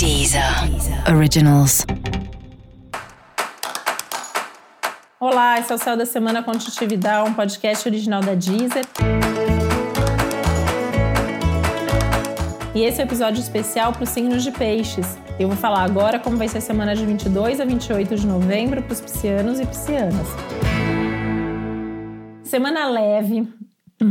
Deezer Originals. Olá, esse é o Céu da Semana com um podcast original da Deezer. E esse é o um episódio especial para os signos de peixes. Eu vou falar agora como vai ser a semana de 22 a 28 de novembro para os piscianos e piscianas. Semana leve,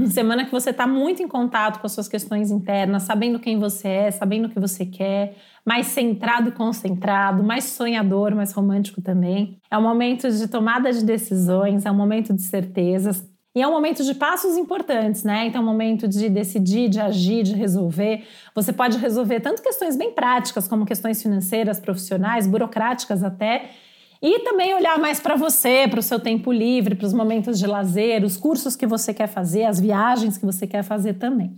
semana que você está muito em contato com as suas questões internas, sabendo quem você é, sabendo o que você quer, mais centrado e concentrado, mais sonhador, mais romântico também. É um momento de tomada de decisões, é um momento de certezas. E é um momento de passos importantes, né? Então, é um momento de decidir, de agir, de resolver. Você pode resolver tanto questões bem práticas, como questões financeiras, profissionais, burocráticas até, e também olhar mais para você, para o seu tempo livre, para os momentos de lazer, os cursos que você quer fazer, as viagens que você quer fazer também.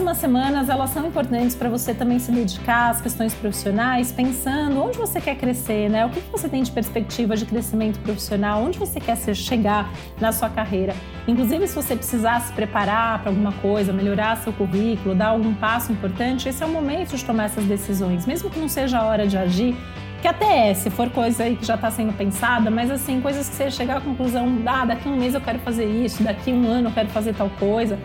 Próximas semanas elas são importantes para você também se dedicar às questões profissionais, pensando onde você quer crescer, né? O que você tem de perspectiva de crescimento profissional, onde você quer chegar na sua carreira. Inclusive, se você precisar se preparar para alguma coisa, melhorar seu currículo, dar algum passo importante, esse é o momento de tomar essas decisões, mesmo que não seja a hora de agir. Que até é, se for coisa aí que já está sendo pensada, mas assim, coisas que você chegar à conclusão, ah, daqui um mês eu quero fazer isso, daqui um ano eu quero fazer tal coisa.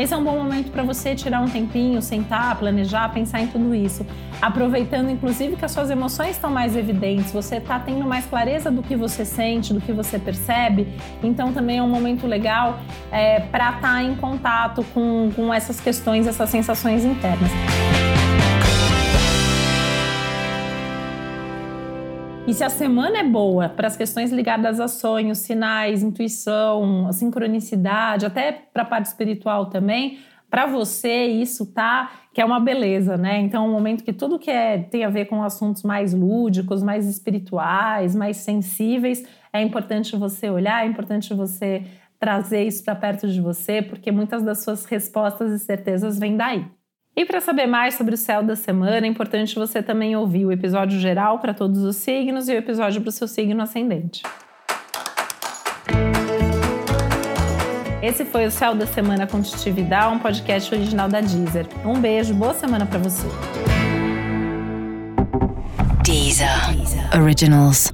Esse é um bom momento para você tirar um tempinho, sentar, planejar, pensar em tudo isso. Aproveitando, inclusive, que as suas emoções estão mais evidentes, você está tendo mais clareza do que você sente, do que você percebe. Então, também é um momento legal é, para estar tá em contato com, com essas questões, essas sensações internas. E se a semana é boa para as questões ligadas a sonhos, sinais, intuição, sincronicidade, até para a parte espiritual também, para você isso tá que é uma beleza, né? Então, é um momento que tudo que é, tem a ver com assuntos mais lúdicos, mais espirituais, mais sensíveis, é importante você olhar, é importante você trazer isso para perto de você, porque muitas das suas respostas e certezas vêm daí. E para saber mais sobre o céu da semana, é importante você também ouvir o episódio geral para todos os signos e o episódio para o seu signo ascendente. Esse foi o Céu da Semana com Titi Vidal, um podcast original da Deezer. Um beijo, boa semana para você. Deezer. Deezer. Originals.